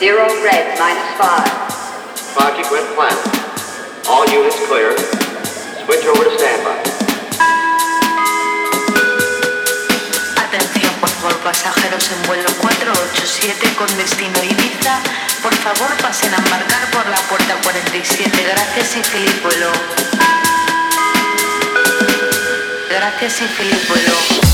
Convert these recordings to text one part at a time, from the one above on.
Zero red minus five. Project went plan. All units clear. Switch over to standby. Atención, por favor, pasajeros en vuelo 487 con destino Ibiza. Por favor, pasen a embarcar por la puerta 47. Gracias y feliz vuelo. Gracias y feliz vuelo.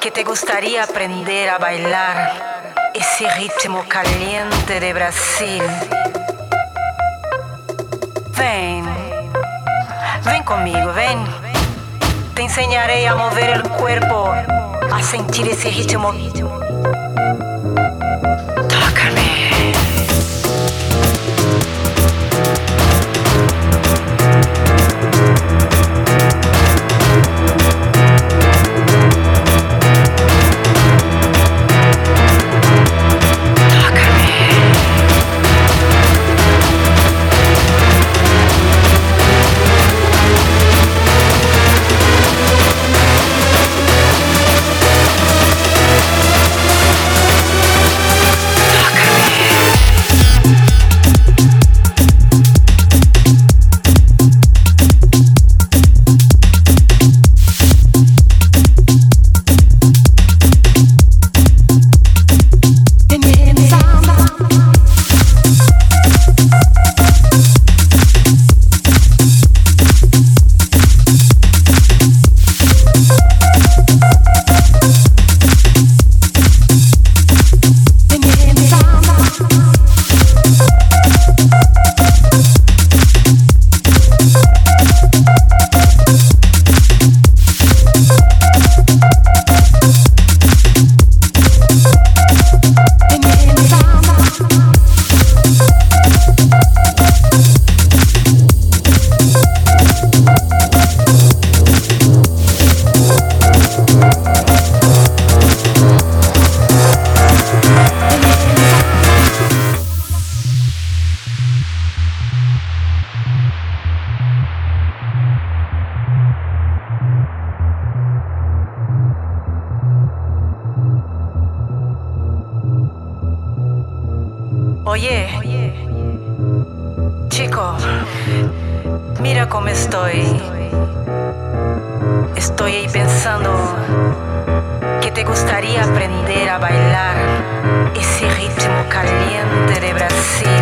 Que te gustaría aprender a bailar ese ritmo caliente de Brasil. Ven, ven conmigo, ven. Te enseñaré a mover el cuerpo, a sentir ese ritmo Oye, chico, mira cómo estoy. Estoy ahí pensando que te gustaría aprender a bailar ese ritmo caliente de Brasil.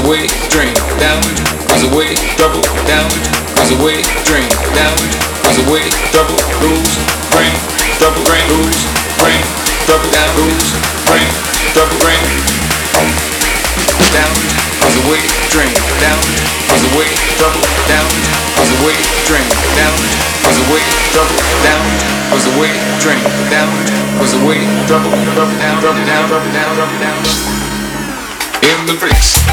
Away, drain, downward, was away, double, downward, was away, drain, downward, was away, double, lose, bring, double, bring, lose, bring, double, down, lose, bring, double, bring, downward, was away, drain, downward, was away, double, downward, was away, drain, downward, was away, double, downward, was away, drain, downward, was away, double, double, down, double, down, double, down, double, down in the bricks.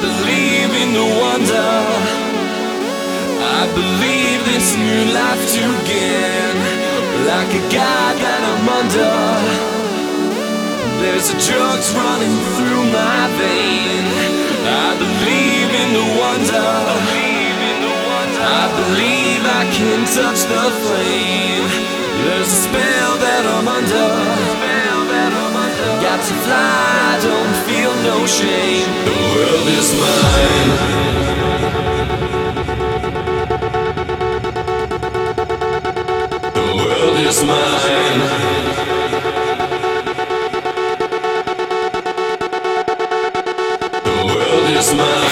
Believe in the wonder. I believe this new life to gain. Like a god that I'm under. There's a drugs running through my vein. I believe in the wonder. I believe I can touch the flame. There's a spell that I'm under. Got to fly, don't feel no shame. The world is mine. is mine. The world is mine.